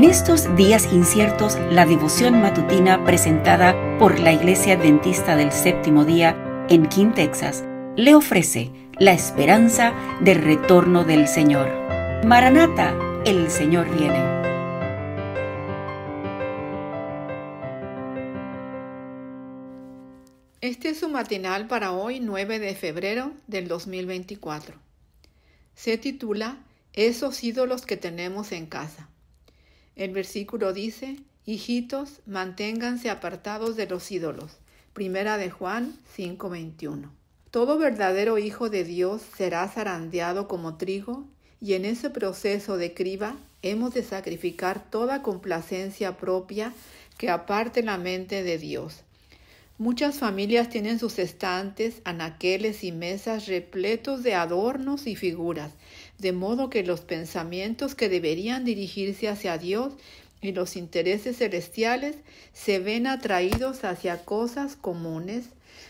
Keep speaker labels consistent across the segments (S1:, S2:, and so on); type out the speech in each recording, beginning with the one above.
S1: En estos días inciertos, la devoción matutina presentada por la Iglesia Adventista del Séptimo Día en King, Texas, le ofrece la esperanza del retorno del Señor. Maranata, el Señor viene.
S2: Este es su matinal para hoy, 9 de febrero del 2024. Se titula Esos ídolos que tenemos en casa. El versículo dice, Hijitos, manténganse apartados de los ídolos. Primera de Juan 5:21. Todo verdadero hijo de Dios será zarandeado como trigo, y en ese proceso de criba hemos de sacrificar toda complacencia propia que aparte la mente de Dios. Muchas familias tienen sus estantes, anaqueles y mesas repletos de adornos y figuras, de modo que los pensamientos que deberían dirigirse hacia Dios y los intereses celestiales se ven atraídos hacia cosas comunes.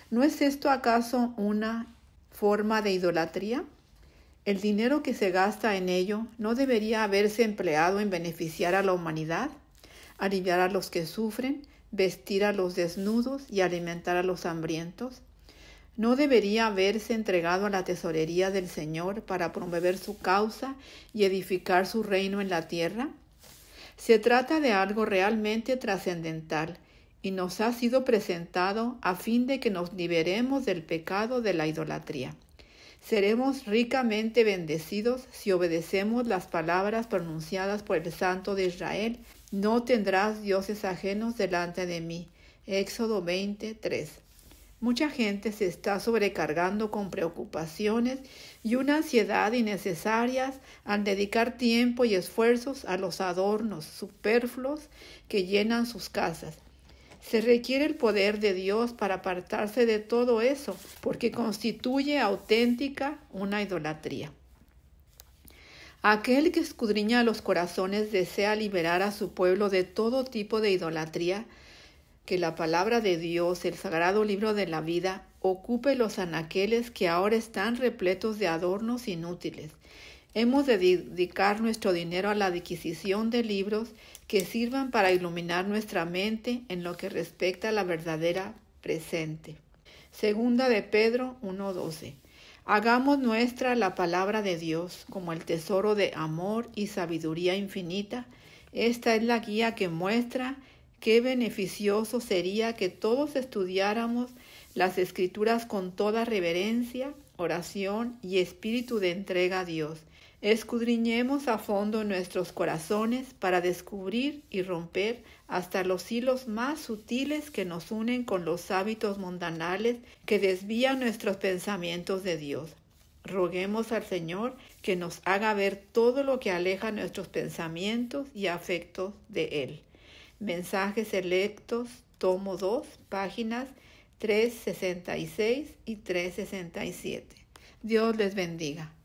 S2: ¿No es esto acaso una forma de idolatría? ¿El dinero que se gasta en ello no debería haberse empleado en beneficiar a la humanidad, aliviar a los que sufren, vestir a los desnudos y alimentar a los hambrientos? ¿No debería haberse entregado a la tesorería del Señor para promover su causa y edificar su reino en la tierra? Se trata de algo realmente trascendental y nos ha sido presentado a fin de que nos liberemos del pecado de la idolatría. Seremos ricamente bendecidos si obedecemos las palabras pronunciadas por el Santo de Israel. No tendrás dioses ajenos delante de mí. Éxodo 23. Mucha gente se está sobrecargando con preocupaciones y una ansiedad innecesarias al dedicar tiempo y esfuerzos a los adornos superfluos que llenan sus casas. Se requiere el poder de Dios para apartarse de todo eso, porque constituye auténtica una idolatría. Aquel que escudriña los corazones desea liberar a su pueblo de todo tipo de idolatría, que la palabra de Dios, el sagrado libro de la vida, ocupe los anaqueles que ahora están repletos de adornos inútiles. Hemos de dedicar nuestro dinero a la adquisición de libros que sirvan para iluminar nuestra mente en lo que respecta a la verdadera presente. Segunda de Pedro 1.12. Hagamos nuestra la palabra de Dios como el tesoro de amor y sabiduría infinita. Esta es la guía que muestra Qué beneficioso sería que todos estudiáramos las escrituras con toda reverencia, oración y espíritu de entrega a Dios. Escudriñemos a fondo nuestros corazones para descubrir y romper hasta los hilos más sutiles que nos unen con los hábitos mundanales que desvían nuestros pensamientos de Dios. Roguemos al Señor que nos haga ver todo lo que aleja nuestros pensamientos y afectos de Él. Mensajes selectos, tomo 2, páginas 366 y 367. Dios les bendiga.